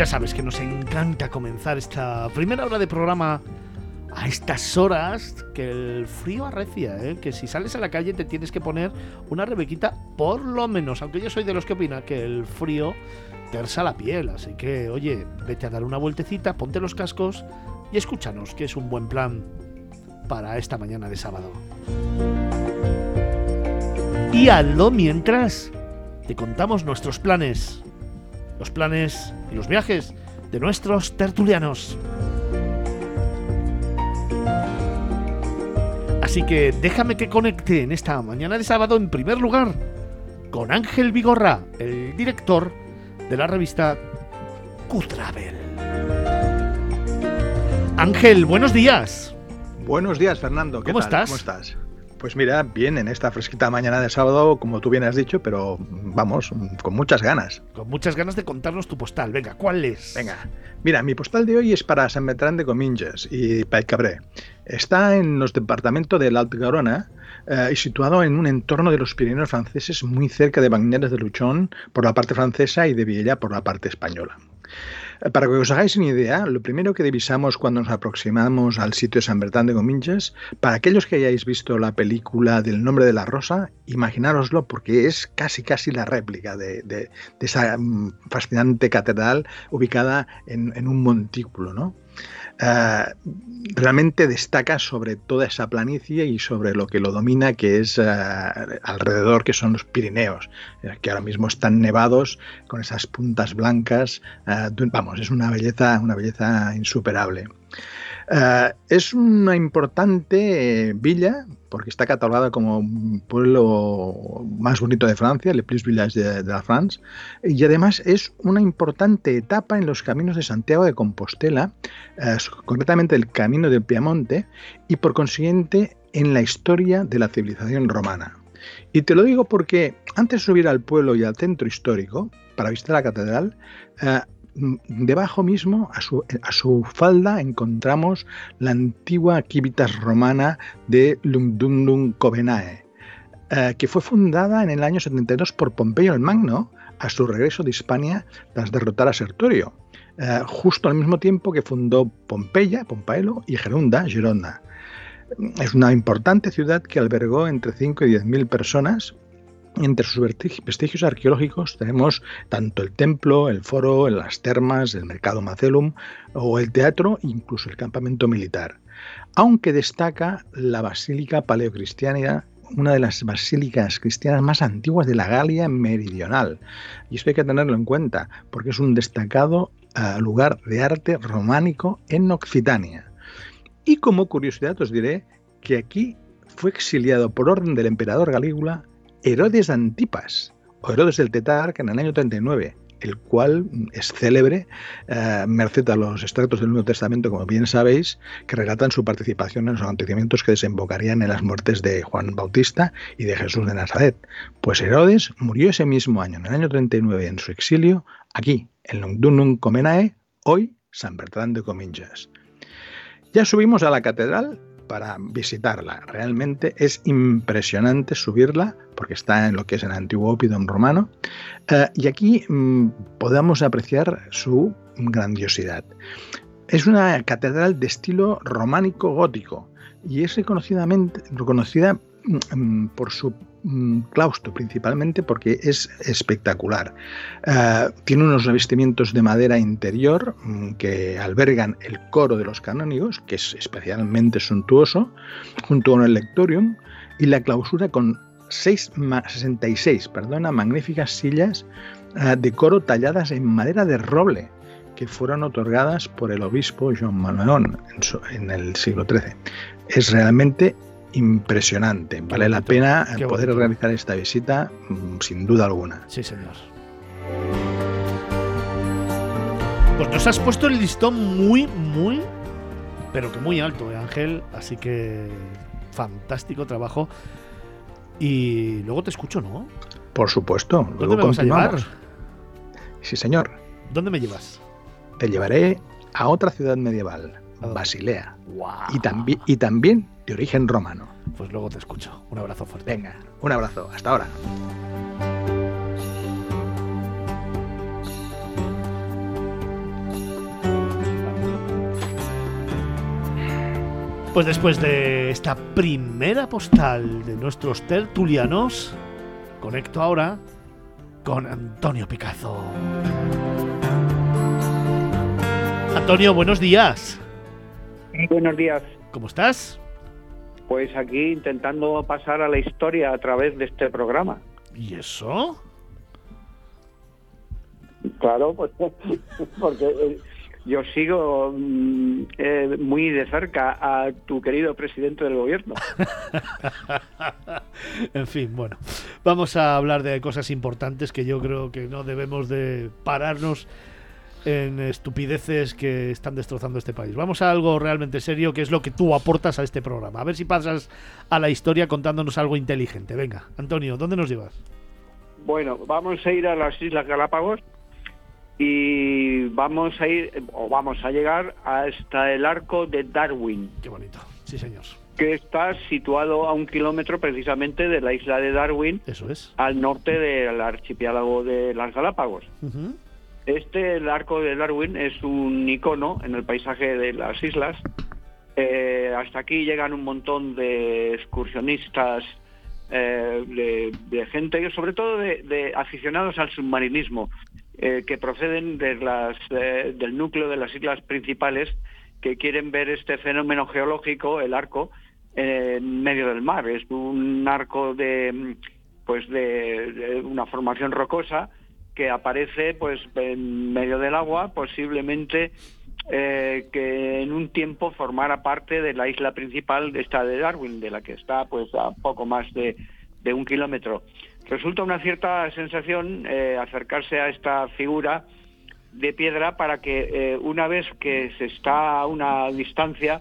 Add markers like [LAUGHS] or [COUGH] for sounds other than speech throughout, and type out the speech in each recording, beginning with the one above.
ya sabes que nos encanta comenzar esta primera hora de programa a estas horas que el frío arrecia, ¿eh? que si sales a la calle te tienes que poner una rebequita por lo menos, aunque yo soy de los que opina que el frío tersa la piel, así que oye, vete a dar una vueltecita, ponte los cascos y escúchanos, que es un buen plan para esta mañana de sábado. Y lo mientras te contamos nuestros planes, los planes y los viajes de nuestros tertulianos. Así que déjame que conecte en esta mañana de sábado en primer lugar con Ángel Vigorra, el director de la revista Q-Travel. Ángel, buenos días. Buenos días, Fernando. ¿Cómo estás? ¿Cómo estás? Pues mira, bien en esta fresquita mañana de sábado, como tú bien has dicho, pero vamos, con muchas ganas. Con muchas ganas de contarnos tu postal. Venga, ¿cuál es? Venga, mira, mi postal de hoy es para San Bertrán de Cominges y Cabré. Está en los departamentos del Alt Garona eh, y situado en un entorno de los Pirineos franceses muy cerca de Bagneres de Luchón por la parte francesa y de Villa por la parte española. Para que os hagáis una idea, lo primero que divisamos cuando nos aproximamos al sitio de San Bertrán de Gominges, para aquellos que hayáis visto la película del nombre de la rosa, imaginároslo porque es casi casi la réplica de, esa mm, fascinante catedral ubicada en un montículo, ¿no? Realmente destaca sobre toda esa planicie y sobre lo que lo domina, que es eh, alrededor, que son los Pirineos, eh, que ahora mismo están nevados con esas puntas blancas. vamos, es una belleza, una belleza insuperable. Eh, es una importante villa porque está catalogada como pueblo más bonito de Francia, Le Plus Village de, la France, y además es una importante etapa en los caminos de Santiago de Compostela, eh, concretamente el camino del Piamonte, y por consiguiente en la historia de la civilización romana. Y te lo digo porque antes de subir al pueblo y al centro histórico, para visitar la catedral, eh, debajo mismo, a su, falda, encontramos la antigua Civitas romana de Lugdunum Covenae, eh, que fue fundada en el año 72 por Pompeyo el Magno a su regreso de Hispania tras derrotar a Sertorio, eh, justo al mismo tiempo que fundó Pompeya, Pompaelo, y Gerunda, Girona. Es una importante ciudad que albergó entre 5 y 10 mil personas entre sus vestigios arqueológicos tenemos tanto el templo, el foro, las termas, el mercado Macelum o el teatro, incluso el campamento militar. Aunque destaca la basílica paleocristiana, una de las basílicas cristianas más antiguas de la Galia meridional. Y esto hay que tenerlo en cuenta, porque es un destacado eh, lugar de arte románico en Occitania. Y como curiosidad os diré que aquí fue exiliado por orden del emperador Galígula Herodes Antipas, o Herodes del Tetarca en el año 39, el cual es célebre, eh, merced a los extractos del Nuevo Testamento, como bien sabéis, que relatan su participación en los acontecimientos que desembocarían en las muertes de Juan Bautista y de Jesús de Nazaret. Pues Herodes murió ese mismo año, en el año 39, en su exilio, aquí, en Longdunum Comenae, hoy San Bertrand de Cominges. Ya subimos a la catedral para visitarla. Realmente es impresionante subirla porque está en lo que es el antiguo Opidum romano eh, y aquí mm, podemos apreciar su grandiosidad. Es una catedral de estilo románico gótico y es reconocidamente, reconocida mm, por su Mm, claustro principalmente porque es espectacular. Eh, tiene unos revestimientos de madera interior mm, que albergan el coro de los canónigos, que es especialmente suntuoso, junto con el lectorium y la clausura con 66 perdona, magníficas sillas eh, de coro talladas en madera de roble que fueron otorgadas por el obispo John Manuel en, en el siglo XIII. Es realmente impresionante. vale la pena poder realizar esta visita mm, sin duda alguna. Sí, señor. Pues nos has puesto el listón muy, muy, pero que muy alto, ¿eh, Ángel. Así que fantástico trabajo. Y luego te escucho, ¿no? Por supuesto. ¿Dónde me vas a llevar? Sí, señor. ¿Dónde me llevas? Te llevaré a otra ciudad medieval, Basilea. Y, y también de origen romano. Pues luego te escucho. Un abrazo fuerte. Venga, un abrazo. Hasta ahora. Pues después de esta primera postal de nuestros tertulianos, conecto ahora con Antonio Picazo. Antonio, buenos días. Buenos días. ¿Cómo estás? Pues aquí intentando pasar a la historia a través de este programa. ¿Y eso? Claro, pues [LAUGHS] porque eh, yo sigo mm, eh, muy de cerca a tu querido presidente del gobierno. [LAUGHS] en fin, bueno, vamos a hablar de cosas importantes que yo creo que no debemos de pararnos en estupideces que están destrozando este país. Vamos a algo realmente serio, que es lo que tú aportas a este programa. A ver si pasas a la historia contándonos algo inteligente. Venga, Antonio, ¿dónde nos llevas? Bueno, vamos a ir a las Islas Galápagos y vamos a ir, o vamos a llegar hasta el arco de Darwin. Qué bonito, sí señor. Que está situado a un kilómetro precisamente de la isla de Darwin. Eso es. Al norte del archipiélago de las Galápagos. Este, el arco de Darwin, es un icono en el paisaje de las islas. Eh, hasta aquí llegan un montón de excursionistas, eh, de, gente, sobre todo de aficionados al submarinismo. Eh, que proceden de eh, del núcleo de las islas principales que quieren ver este fenómeno geológico, el arco, en medio del mar. Es un arco de, pues de, una formación rocosa que aparece pues en medio del agua, posiblemente eh, que en un tiempo formara parte de la isla principal de esta de Darwin, de la que está pues a poco más de, de un kilómetro. Resulta una cierta sensación eh, acercarse a esta figura de piedra para que eh, una vez que se está a una distancia,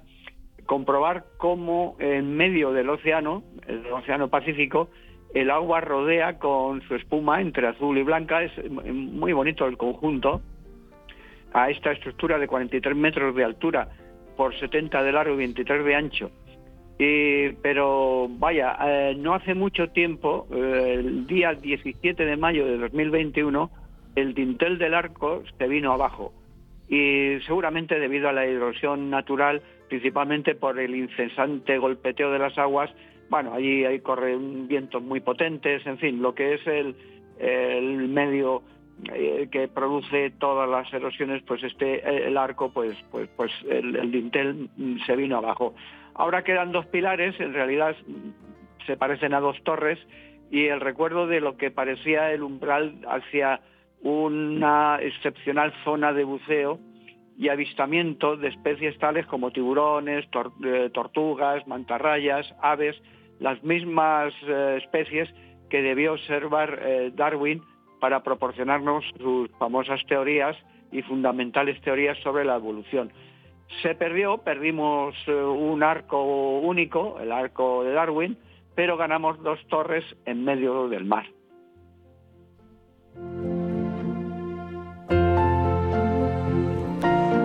comprobar cómo en medio del océano, el océano Pacífico, el agua rodea con su espuma entre azul y blanca. Es muy bonito el conjunto. A esta estructura de 43 metros de altura por 70 de largo y 23 de ancho pero vaya, eh, no hace mucho tiempo, eh, el día 17 de mayo de 2021, el dintel del arco se vino abajo. Y seguramente debido a la erosión natural, principalmente por el incesante golpeteo de las aguas, bueno, allí hay corren vientos muy potentes, en fin, lo que es el, el medio eh, que produce todas las erosiones, pues este el arco, pues pues pues el dintel se vino abajo. Ahora quedan dos pilares, en realidad se parecen a dos torres, y el recuerdo de lo que parecía el umbral hacia una excepcional zona de buceo y avistamiento de especies tales como tiburones, eh, tortugas, mantarrayas, aves, las mismas eh, especies que debió observar eh, Darwin para proporcionarnos sus famosas teorías y fundamentales teorías sobre la evolución. Se perdió, perdimos eh, un arco único, el arco de Darwin, pero ganamos dos torres en medio del mar.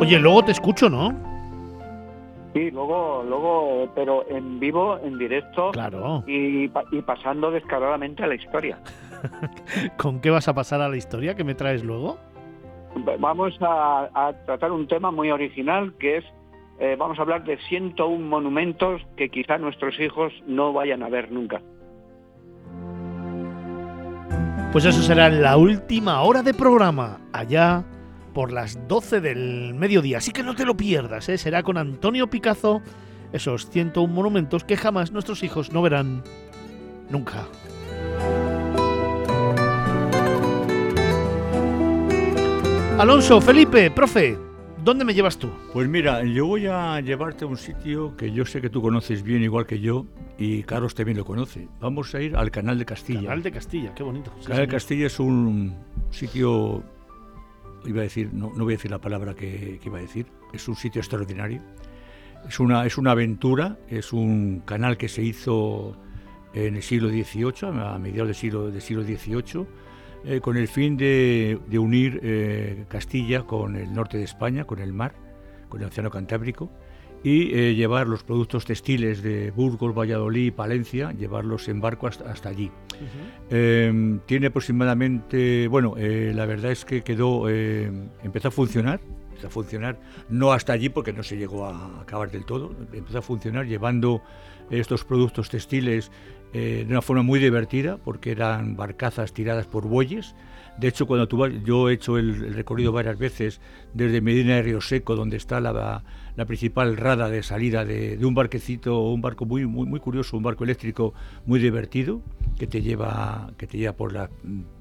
Oye, luego te escucho, ¿no? Sí, luego, luego, pero en vivo, en directo, claro. y, y pasando descaradamente a la historia. [LAUGHS] ¿Con qué vas a pasar a la historia que me traes luego? vamos a, tratar un tema muy original que es, eh, vamos a hablar de 101 monumentos que quizá nuestros hijos no vayan a ver nunca. Pues eso será la última hora de programa, allá por las 12 del mediodía. Así que no te lo pierdas, ¿eh? será con Antonio Picazo esos 101 monumentos que jamás nuestros hijos no verán nunca. Alonso, Felipe, profe, ¿dónde me llevas tú? Pues mira, yo voy a llevarte a un sitio que yo sé que tú conoces bien igual que yo y Carlos también lo conoce. Vamos a ir al Canal de Castilla. Canal de Castilla, qué bonito. Canal de Castilla es un sitio, iba a decir, no, no voy a decir la palabra que, iba a decir, es un sitio extraordinario. Es una, es una aventura, es un canal que se hizo en el siglo XVIII, a mediados del siglo, del siglo XVIII eh, con el fin de, unir eh, Castilla con el norte de España, con el mar, con el Océano Cantábrico, y eh, llevar los productos textiles de Burgos, Valladolid y Palencia, llevarlos en barco hasta, allí. tiene aproximadamente, bueno, la verdad es que quedó, empezó a funcionar Empezó a funcionar, no hasta allí porque no se llegó a acabar del todo, empezó a funcionar llevando estos productos textiles eh, de una forma muy divertida, porque eran barcazas tiradas por bueyes. De hecho, cuando yo he hecho el, recorrido varias veces desde Medina de Río Seco, donde está la, principal rada de salida de, un barquecito, un barco muy, muy, muy curioso, un barco eléctrico muy divertido, que te lleva, que te lleva por las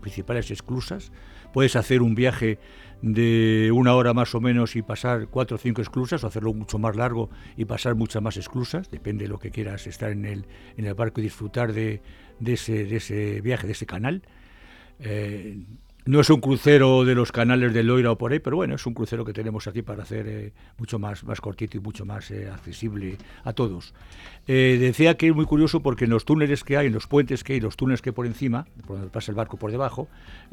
principales esclusas. Puedes hacer un viaje de una hora más o menos y pasar cuatro o cinco esclusas o hacerlo mucho más largo y pasar muchas más esclusas, depende de lo que quieras estar en el, en el barco y disfrutar de, de, ese, de ese viaje, de ese canal. Eh, no es un crucero de los canales de Loira o por ahí, pero bueno, es un crucero que tenemos aquí para hacer eh, mucho más, más cortito y mucho más eh, accesible a todos. Decía que es muy curioso porque en los túneles que hay, en los puentes que hay, los túneles que hay por encima, por donde pasa el barco por debajo,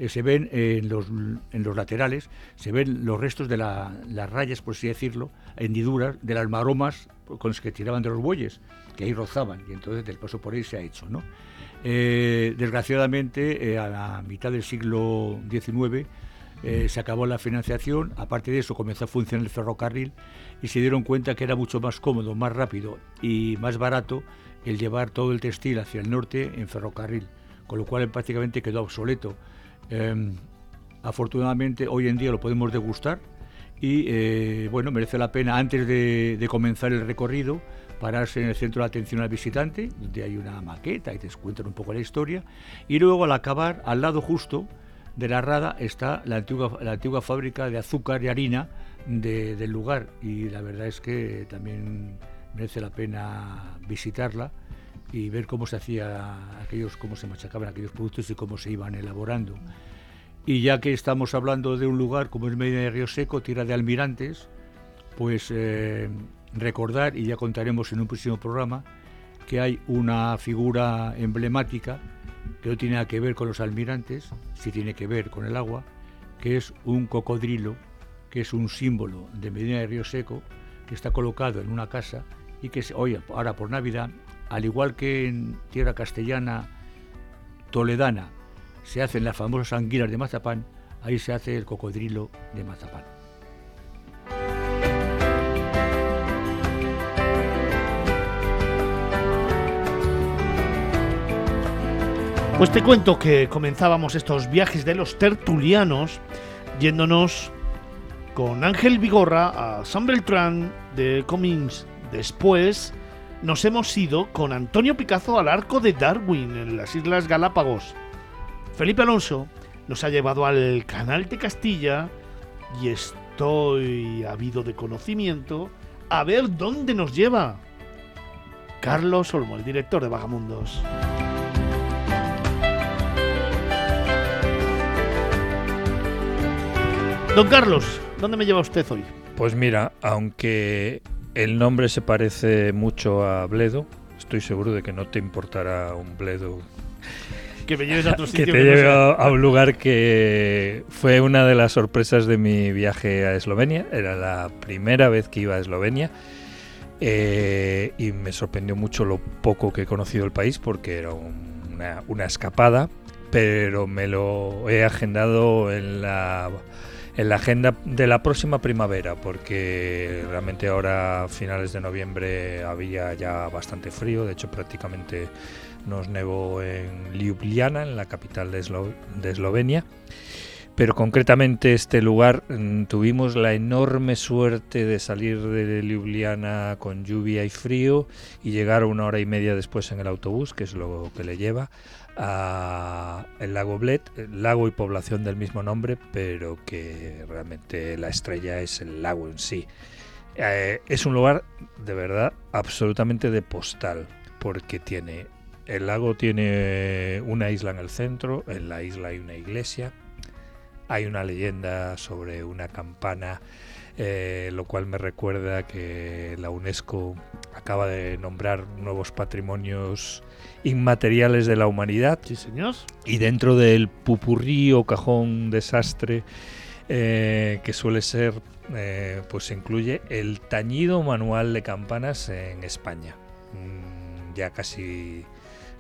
se ven en los, en los laterales, se ven los restos de las rayas, por así decirlo, hendiduras de las maromas con las que tiraban de los bueyes, que ahí rozaban, y entonces del paso por ahí se ha hecho, ¿no? Eh, desgraciadamente, eh, a la mitad del siglo XIX eh, se acabó la financiación, aparte de eso comenzó a funcionar el ferrocarril y se dieron cuenta que era mucho más cómodo, más rápido y más barato el llevar todo el textil hacia el norte en ferrocarril, con lo cual prácticamente quedó obsoleto. Em, afortunadamente hoy en día lo podemos degustar y bueno, merece la pena antes de comenzar el recorrido pararse en el centro de atención al visitante, donde hay una maqueta y te cuentan un poco la historia, y luego al acabar, al lado justo de la rada, está la antigua, la antigua fábrica de azúcar y harina del lugar, y la verdad es que también merece la pena visitarla y ver cómo se hacía aquellos, cómo se machacaban aquellos productos y cómo se iban elaborando. Y ya que estamos hablando de un lugar como es Medina de Río Seco, tierra de almirantes, pues eh, recordar, y ya contaremos en un próximo programa, que hay una figura emblemática que no tiene nada que ver con los almirantes, sí tiene que ver con el agua, que es un cocodrilo, que es un símbolo de Medina de Río Seco, que está colocado en una casa y que hoy, ahora por Navidad, al igual que en tierra castellana toledana se hacen las famosas anguilas de mazapán, ahí se hace el cocodrilo de mazapán. Pues te cuento que comenzábamos estos viajes de los tertulianos yéndonos con Ángel Vigorra a San Beltrán de Comins. Después nos hemos ido con Antonio Picazo al arco de Darwin en las Islas Galápagos. Felipe Alonso nos ha llevado al Canal de Castilla y estoy habido de conocimiento a ver dónde nos lleva. Carlos Olmo, el director de Vagamundos. Don Carlos, ¿dónde me lleva usted hoy? Pues mira, aunque el nombre se parece mucho a Bledo, estoy seguro de que no te importará un Bledo que me lleves a otro [LAUGHS] sitio. Que te lleve a un lugar que fue una de las sorpresas de mi viaje a Eslovenia. Era la primera vez que iba a Eslovenia. Eh, y me sorprendió mucho lo poco que he conocido el país porque era una, una escapada, pero me lo he agendado en la en la agenda de la próxima primavera, porque realmente ahora finales de noviembre había ya bastante frío, de hecho prácticamente nos nevó en Ljubljana, en la capital de, Eslovenia. Pero concretamente este lugar mm, tuvimos la enorme suerte de salir de Ljubljana con lluvia y frío y llegar una hora y media después en el autobús, que es lo que le lleva, el lago Bled, lago y población del mismo nombre, pero que realmente la estrella es el lago en sí. Eh, es un lugar de verdad absolutamente de postal, porque tiene el lago tiene una isla en el centro, en la isla hay una iglesia, hay una leyenda sobre una campana, eh, lo cual me recuerda que la UNESCO acaba de nombrar nuevos patrimonios inmateriales de la humanidad. Sí, señor. Y dentro del pupurrí o cajón desastre eh, que suele ser, eh, pues incluye el tañido manual de campanas en España. Mm, ya casi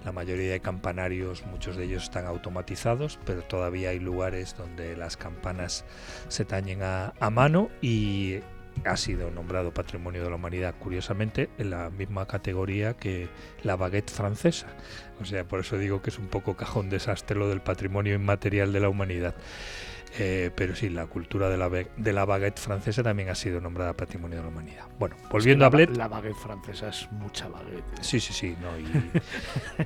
La mayoría de campanarios, muchos de ellos están automatizados, pero todavía hay lugares donde las campanas se tañen a, a mano y ha sido nombrado Patrimonio de la Humanidad, curiosamente, en la misma categoría que la baguette francesa. O sea, por eso digo que es un poco cajón desastre lo del patrimonio inmaterial de la humanidad. Eh, pero sí, la cultura de la, de la baguette francesa también ha sido nombrada Patrimonio de la Humanidad. Bueno, volviendo a Bled. La baguette francesa es mucha baguette. Sí, sí, sí. No,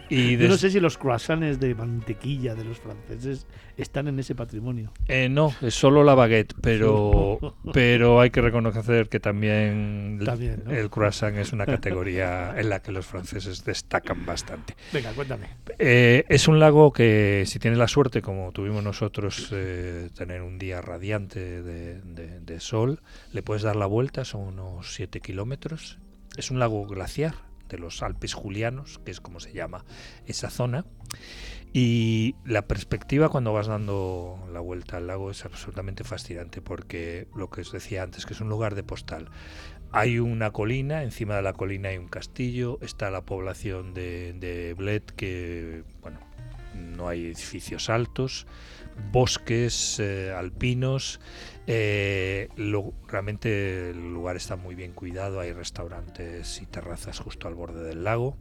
y, [LAUGHS] Yo no sé si los croissants de mantequilla de los franceses están en ese patrimonio. Eh, no, es solo la baguette, pero, pero hay que reconocer que también, el croissant es una categoría en la que los franceses destacan bastante. Venga, cuéntame. Eh, es un lago que, si tienes la suerte, como tuvimos nosotros, eh, tener un día radiante de, sol, le puedes dar la vuelta, son unos 7 kilómetros. Es un lago glaciar de los Alpes Julianos, que es como se llama esa zona. Y la perspectiva cuando vas dando la vuelta al lago es absolutamente fascinante porque lo que os decía antes, que es un lugar de postal. Hay una colina, encima de la colina hay un castillo, está la población de, de Bled, que, bueno, no hay edificios altos, bosques eh, alpinos, eh, realmente el lugar está muy bien cuidado, hay restaurantes y terrazas justo al borde del lago.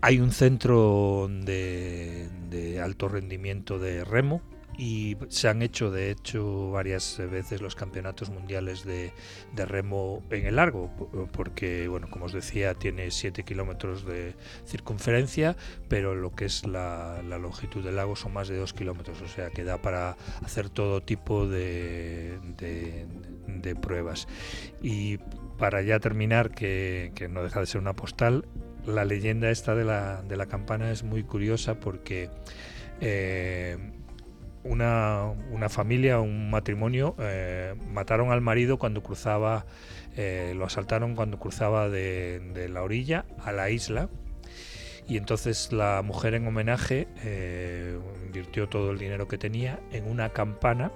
Hay un centro de, alto rendimiento de remo y se han hecho de hecho varias veces los campeonatos mundiales de, remo en el largo porque bueno como os decía tiene 7 kilómetros de circunferencia pero lo que es la, longitud del lago son más de 2 kilómetros o sea que da para hacer todo tipo de, pruebas. Y para ya terminar que, que no deja de ser una postal la leyenda esta de la, de la campana es muy curiosa porque eh, una, una, familia, un matrimonio, eh, mataron al marido cuando cruzaba, eh, lo asaltaron cuando cruzaba de, de, la orilla a la isla. Y entonces la mujer en homenaje invirtió todo el dinero que tenía en una campana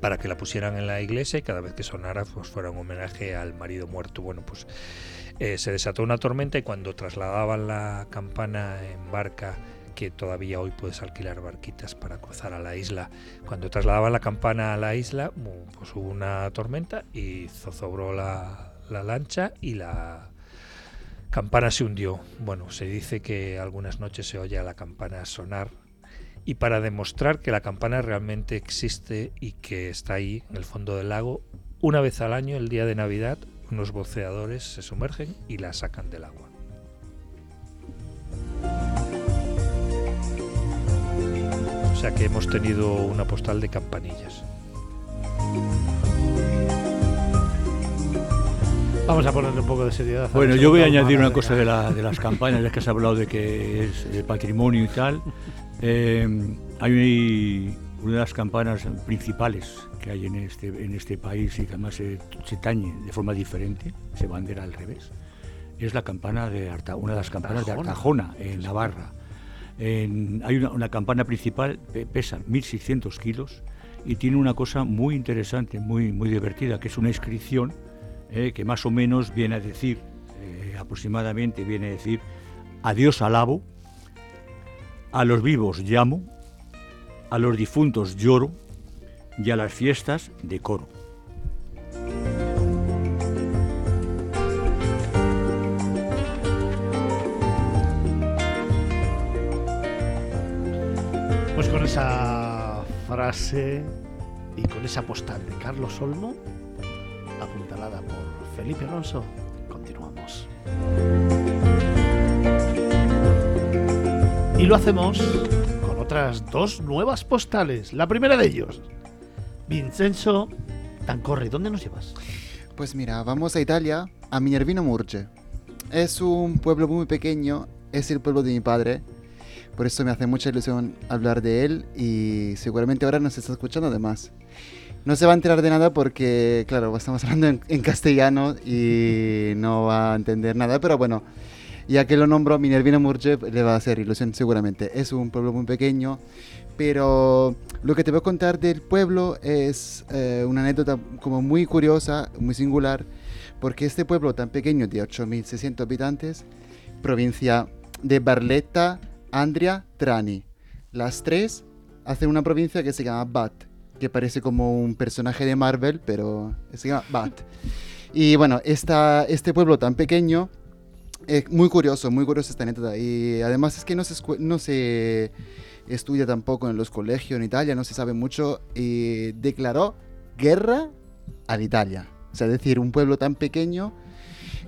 para que la pusieran en la iglesia y cada vez que sonara pues fuera un homenaje al marido muerto. Bueno, pues eh, se desató una tormenta y cuando trasladaban la campana en barca, que todavía hoy puedes alquilar barquitas para cruzar a la isla, cuando trasladaban la campana a la isla, pues hubo una tormenta y zozobró la, la lancha y la campana se hundió. Bueno, se dice que algunas noches se oye a la campana sonar y para demostrar que la campana realmente existe y que está ahí en el fondo del lago, una vez al año, el día de Navidad, unos boceadores se sumergen y la sacan del agua. Que hemos tenido una postal de campanillas. Vamos a ponerle un poco de seriedad. Bueno, yo voy a añadir una cosa de, las campañas, ya que has hablado de que es de patrimonio y tal. Eh, hay una de las campanas principales que hay en este, en este país y que además se, tañe de forma diferente, se bandera al revés, es la campana de Arta, una de las campanas de Artajona, en Navarra. Hay una, campana principal, pesa 1.600 kilos y tiene una cosa muy interesante, muy, muy divertida, que es una inscripción eh, que más o menos viene a decir, eh, aproximadamente viene a decir, adiós alabo, a los vivos llamo, a los difuntos lloro, y a las fiestas de esa frase y con esa postal de Carlos Olmo, apuntalada por Felipe Alonso, continuamos. Y lo hacemos con otras dos nuevas postales. La primera de ellos, Vincenzo Tancorri, ¿dónde nos llevas? Pues mira, vamos a Italia, a Minervino Murge. Es un pueblo muy pequeño, es el pueblo de mi padre, por eso me hace mucha ilusión hablar de él y seguramente ahora nos está escuchando además. No se va a enterar de nada porque, claro, estamos [LAUGHS] hablando en, castellano y no va a entender nada, pero bueno, ya que lo nombro, Minervino Murge le va a hacer ilusión seguramente. Es un pueblo muy pequeño, pero lo que te voy a contar del pueblo es eh, una anécdota como muy curiosa, muy singular, porque este pueblo tan pequeño de 8.600 habitantes, provincia de Barletta, Andria, Trani. Las tres hacen una provincia que se llama Bat, que parece como un personaje de Marvel, pero se llama Bat. Y bueno, esta, este pueblo tan pequeño es muy curioso, muy curioso esta anécdota. Y además es que no se, estudia tampoco en los colegios en Italia, no se sabe mucho. Y declaró guerra a Italia. O sea, es decir, un pueblo tan pequeño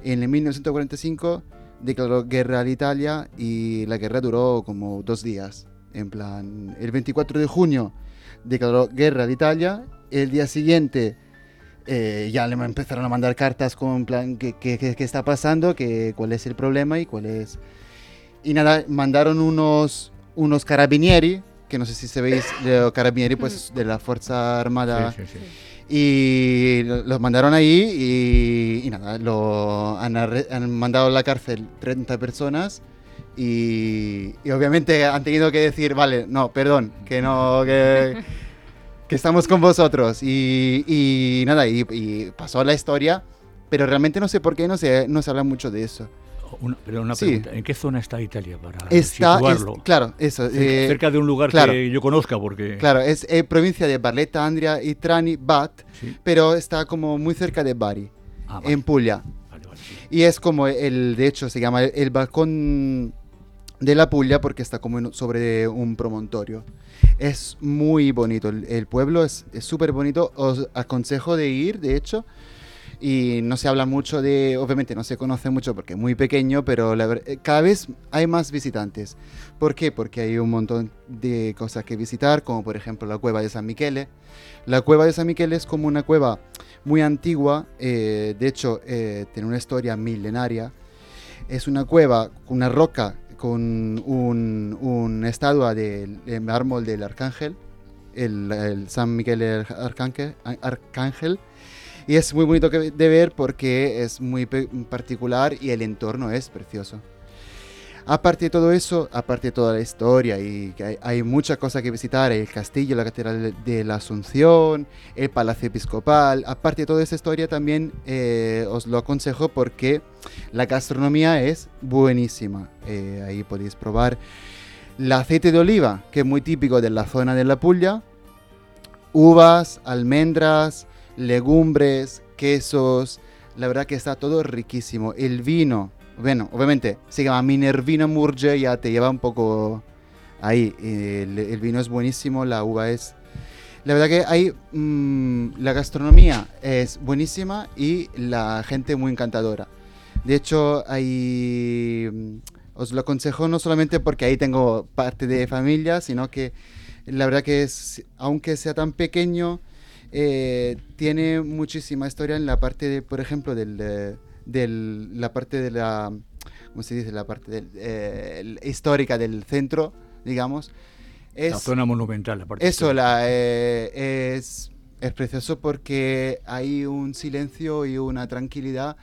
en el 1945 declaró guerra a Italia y la guerra duró como dos días. En plan, el 24 de junio declaró guerra a Italia, el día siguiente eh, ya le empezaron a mandar cartas con plan qué, qué, está pasando, que, cuál es el problema y cuál es... Y nada, mandaron unos, unos carabinieri, que no sé si se veis, de carabinieri pues de la Fuerza Armada. Sí, sí, sí. Y los mandaron ahí y, nada, lo, han, han, mandado a la cárcel 30 personas y, obviamente han tenido que decir, vale, no, perdón, que no, que, [LAUGHS] que estamos con vosotros. Y, y nada, y, y, pasó la historia, pero realmente no sé por qué no se, no se habla mucho de eso. Una, pero una pregunta, ¿en qué zona está Italia para está, situarlo? claro, eso. Cerca, eh, cerca, de un lugar claro, que yo conozca, porque... Claro, es eh, provincia de Barletta, Andria y Trani, Bat, ¿Sí? pero está como muy cerca de Bari, ah, vale. en Puglia. Vale, vale, sí. Y es como el, de hecho, se llama el, el balcón de la Puglia porque está como sobre un promontorio. Es muy bonito, el, el pueblo es súper bonito, os aconsejo de ir, de hecho, y no se habla mucho de, obviamente no se conoce mucho porque es muy pequeño, pero la, eh, cada vez hay más visitantes. ¿Por qué? Porque hay un montón de cosas que visitar, como por ejemplo la cueva de San Michele. La cueva de San Michele es como una cueva muy antigua, eh, de hecho eh, tiene una historia milenaria. Es una cueva, una roca con una un estatua de, de, mármol del arcángel, el, el San Miguel arcángel, arcángel y es muy bonito de ver porque es muy particular y el entorno es precioso. Aparte de todo eso, aparte de toda la historia y que hay, hay muchas cosas que visitar, el castillo, la catedral de la Asunción, el palacio episcopal, aparte de toda esa historia también eh, os lo aconsejo porque la gastronomía es buenísima. Eh, ahí podéis probar el aceite de oliva, que es muy típico de la zona de la Puglia, uvas, almendras, legumbres, quesos, la verdad que está todo riquísimo. El vino, bueno, obviamente se llama Minervino Murge, ya te lleva un poco ahí. El, vino es buenísimo, la uva es... La verdad que hay... Mmm, la gastronomía es buenísima y la gente muy encantadora. De hecho, hay... Mm, os lo aconsejo no solamente porque ahí tengo parte de familia, sino que la verdad que es, aunque sea tan pequeño, eh, tiene muchísima historia en la parte, de, por ejemplo, del, del, la parte de la, ¿cómo se dice? La parte del, eh, histórica del centro, digamos. Es, la zona monumental, la parte Eso la, eh, es, es precioso porque hay un silencio y una tranquilidad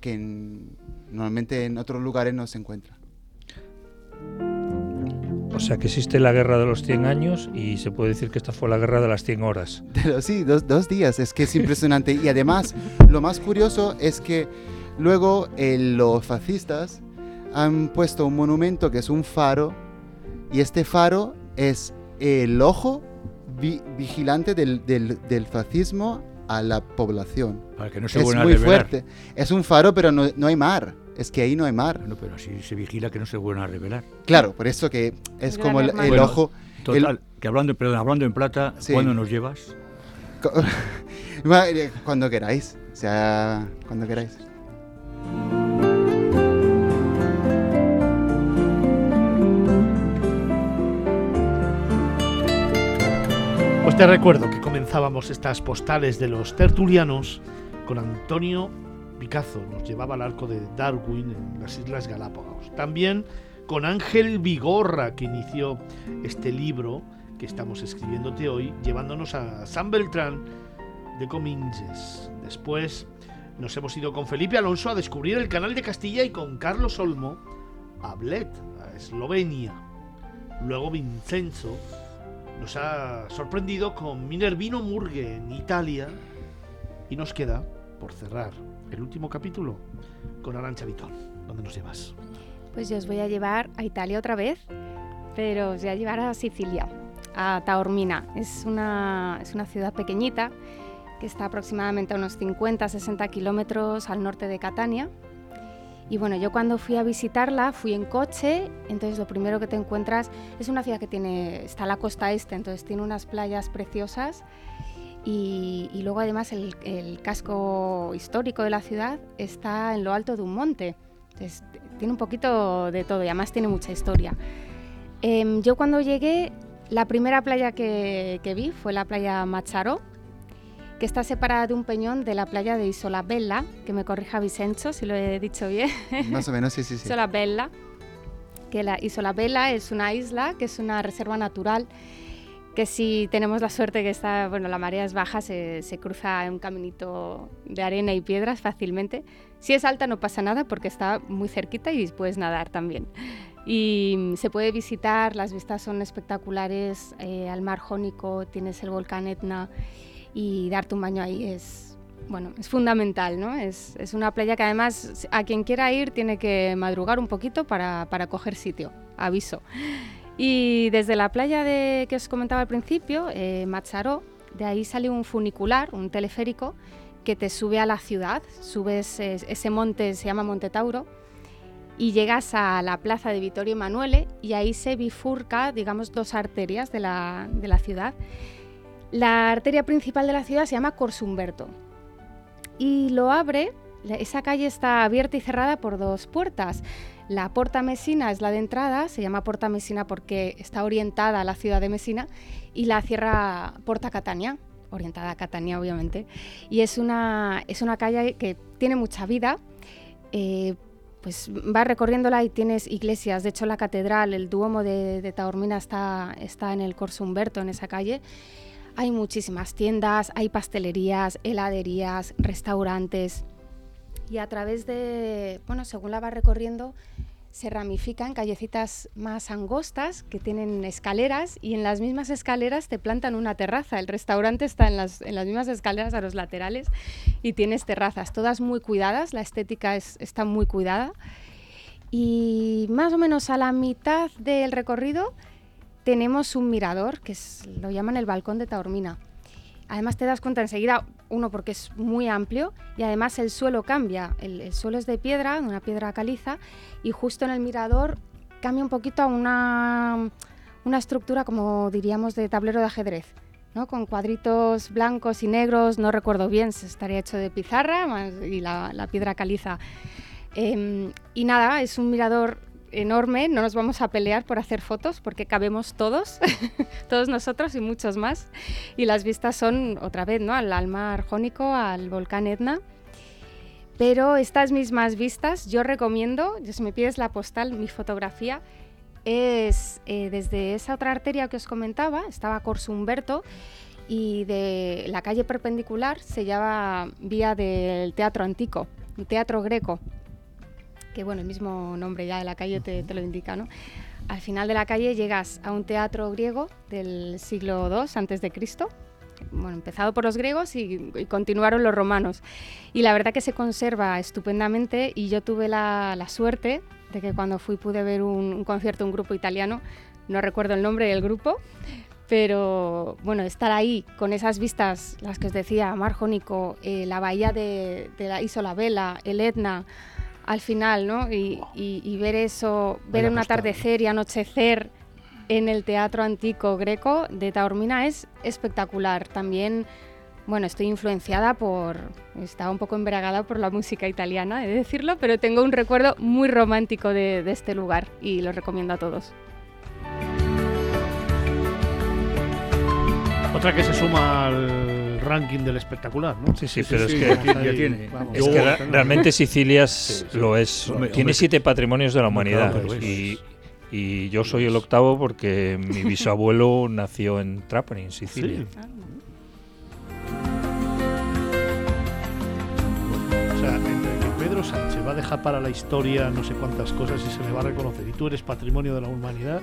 que en, normalmente en otros lugares no se encuentra. O sea que existe la guerra de los 100 años y se puede decir que esta fue la guerra de las 100 horas. [LAUGHS] Sí, dos, dos días, es que es impresionante. y además, lo más curioso es que luego eh, los fascistas han puesto un monumento que es un faro y este faro es el ojo vi vigilante del, del, del, fascismo a la población. Para que no se es muy fuerte. Es un faro, pero no, no hay mar es que ahí no hay mar. No, pero así se vigila que no se vuelvan a revelar. Claro, por eso que es como el, el bueno, ojo. Total, el... que hablando, perdón, hablando en plata, sí. ¿cuándo nos llevas? [LAUGHS] cuando queráis. O sea, cuando queráis. Pues te recuerdo que comenzábamos estas postales de los tertulianos con Antonio Picasso nos llevaba al arco de Darwin en las Islas Galápagos. También con Ángel Vigorra, que inició este libro que estamos escribiéndote hoy, llevándonos a San Beltrán de Cominges. Después nos hemos ido con Felipe Alonso a descubrir el canal de Castilla y con Carlos Olmo a Bled, a Eslovenia. Luego Vincenzo nos ha sorprendido con Minervino Murge en Italia y nos queda por cerrar el último capítulo con Arancha Vitón. ¿Dónde nos llevas? Pues yo os voy a llevar a Italia otra vez, pero os voy a llevar a Sicilia, a Taormina. Es una, es una ciudad pequeñita que está aproximadamente a unos 50-60 kilómetros al norte de Catania. Y bueno, yo cuando fui a visitarla fui en coche, entonces lo primero que te encuentras es una ciudad que tiene, está a la costa este, entonces tiene unas playas preciosas y, luego además el, casco histórico de la ciudad está en lo alto de un monte, entonces tiene un poquito de todo y además tiene mucha historia. Em, yo cuando llegué, la primera playa que, que vi fue la playa Macharo, que está separada de un peñón de la playa de Isola Bella, que me corrija Vicenzo si lo he dicho bien. [LAUGHS] Más o menos, sí, sí, sí. Isola Bella, que la Isola Bella es una isla que es una reserva natural que si tenemos la suerte que está, bueno, la marea es baja, se, se cruza un caminito de arena y piedras fácilmente. Si es alta no pasa nada porque está muy cerquita y puedes nadar también. Y se puede visitar, las vistas son espectaculares, eh, al mar Jónico, tienes el volcán Etna y darte un baño ahí es, bueno, es fundamental, ¿no? Es, es, una playa que además a quien quiera ir tiene que madrugar un poquito para, para coger sitio, aviso. Y desde la playa de, que os comentaba al principio, eh, Macharó, de ahí sale un funicular, un teleférico, que te sube a la ciudad, subes ese monte, se llama Monte Tauro, y llegas a la plaza de Vittorio Emanuele y ahí se bifurca, digamos, dos arterias de la, de la ciudad. La arteria principal de la ciudad se llama Corsumberto y lo abre, esa calle está abierta y cerrada por dos puertas. La Porta Messina es la de entrada, se llama Porta Messina porque está orientada a la ciudad de Messina, y la cierra Porta Catania, orientada a Catania obviamente. Y es una, es una calle que tiene mucha vida. Eh, pues vas recorriéndola y tienes iglesias. De hecho, la catedral, el Duomo de, de Taormina está, está en el Corso Humberto, en esa calle. Hay muchísimas tiendas, hay pastelerías, heladerías, restaurantes. Y a través de, bueno, según la vas recorriendo, se ramifican callecitas más angostas que tienen escaleras y en las mismas escaleras te plantan una terraza. El restaurante está en las, en las mismas escaleras a los laterales y tienes terrazas, todas muy cuidadas, la estética es, está muy cuidada. Y más o menos a la mitad del recorrido tenemos un mirador, que lo llaman el balcón de Taormina. Además te das cuenta enseguida, uno, porque es muy amplio y además el suelo cambia. El, suelo es de piedra, una piedra caliza, y justo en el mirador cambia un poquito a una, una estructura como diríamos de tablero de ajedrez. ¿no? con cuadritos blancos y negros, no recuerdo bien, se estaría hecho de pizarra y la, piedra caliza. Em, y nada, es un mirador enorme, no nos vamos a pelear por hacer fotos porque cabemos todos, [LAUGHS] todos nosotros y muchos más. Y las vistas son otra vez, ¿no? Al, mar Jónico, al volcán Etna. Pero estas mismas vistas yo recomiendo, si me pides la postal, mi fotografía, es eh, desde esa otra arteria que os comentaba, estaba Corso Humberto, y de la calle perpendicular se llama vía del Teatro Antico, Teatro Greco, que bueno, el mismo nombre ya de la calle te, lo indica, ¿no? Al final de la calle llegas a un teatro griego del siglo II antes de Cristo, bueno, empezado por los griegos y, continuaron los romanos. Y la verdad que se conserva estupendamente y yo tuve la, suerte de que cuando fui pude ver un, concierto un grupo italiano, no recuerdo el nombre del grupo, pero bueno, estar ahí con esas vistas, las que os decía, Mar Jónico, eh, la bahía de, de la Isola Vela, el Etna, al final, ¿no? Y, ver eso, ver un atardecer y anochecer en el teatro antiguo greco de Taormina es espectacular. También, bueno, estoy influenciada por, estaba un poco embriagada por la música italiana, he de decirlo, pero tengo un recuerdo muy romántico de, de este lugar y lo recomiendo a todos. Otra que se suma al ranking del espectacular, ¿no? Sí, sí, pero es que, ya tiene. Es que realmente Sicilia lo es. tiene siete patrimonios de la humanidad. y, y, yo soy el octavo porque mi [LAUGHS] bisabuelo nació en Trapani, en Sicilia. Pedro Sánchez va a dejar para la historia no sé cuántas cosas y se le va a reconocer. Y tú eres patrimonio de la humanidad.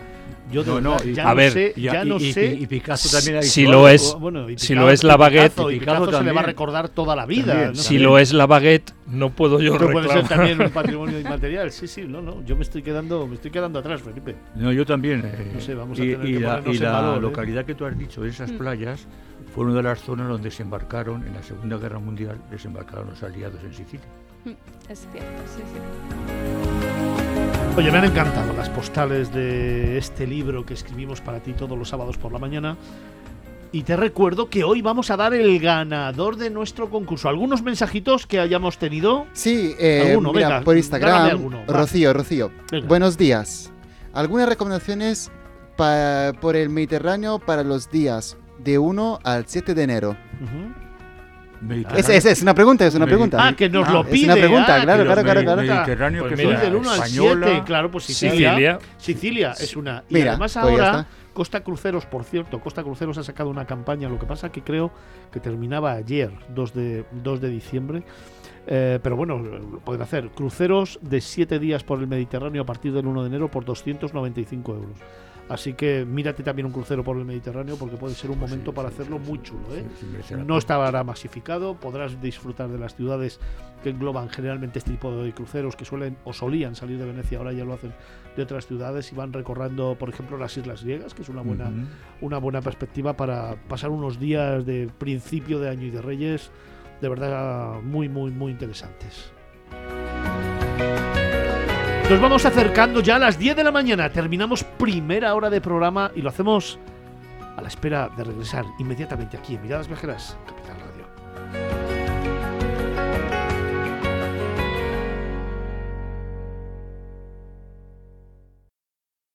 Yo No, no, ya a no ver, sé, ya y- no y- sé. y Picasso también Si lo es, Bueno, y si Picasso- lo es la baguette, Picasso, y Picasso Picasso se le va a también. recordar toda la vida. También, no si lo es la baguette, no puedo yo Pero puede ser reclamar. también un [LAUGHS] patrimonio inmaterial. Sí, sí, no, no. Yo me estoy quedando, me estoy quedando atrás, Felipe. No, yo también. eh, No sé, vamos a y, tener y que la, y la valor, ¿eh? localidad que tú has dicho, esas Mm. playas, fue una de las zonas donde se embarcaron en la Segunda Guerra Mundial, desembarcaron los aliados en Sicilia. [LAUGHS] Es cierto, sí, sí. Oye, me han encantado las postales de este libro que escribimos para ti todos los sábados por la mañana. Y te recuerdo que hoy vamos a dar el ganador de nuestro concurso. Algunos mensajitos que hayamos tenido. Sí, eh, Alguno, mira, venga, por Instagram, alguno. Rocío, Rocío. Venga. Buenos días. ¿Algunas recomendaciones pa- por el Mediterráneo para los días de 1 al 7 de enero? Ujú. Mediterráneo. Es, es, es una pregunta, es una pregunta. Ah, que nos Ah, lo es pide. una pregunta, ah, claro, claro, claro, claro. Mediterráneo Pues que fue del 1 al española, 7, claro, pues Sicilia. Sicilia. Sicilia es una. Y Mira, además pues ahora. Costa Cruceros, por cierto, Costa Cruceros ha sacado una campaña, lo que pasa que creo que terminaba ayer, 2 de, 2 de diciembre. Eh, pero bueno, lo pueden hacer. Cruceros de 7 días por el Mediterráneo a partir del 1 de enero por 295 euros. Así que mírate también un crucero por el Mediterráneo porque puede ser un momento sí, para sí, hacerlo sí, muy chulo. ¿eh? No estará masificado, podrás disfrutar de las ciudades que engloban generalmente este tipo de cruceros que suelen o solían salir de Venecia, ahora ya lo hacen de otras ciudades y van recorriendo, por ejemplo, las Islas Griegas, que es una buena, Ujú. una buena perspectiva para pasar unos días de principio de año y de Reyes de verdad muy, muy, muy interesantes. Nos vamos acercando ya a las 10 de la mañana. Terminamos primera hora de programa y lo hacemos a la espera de regresar inmediatamente aquí en Miradas Viajeras.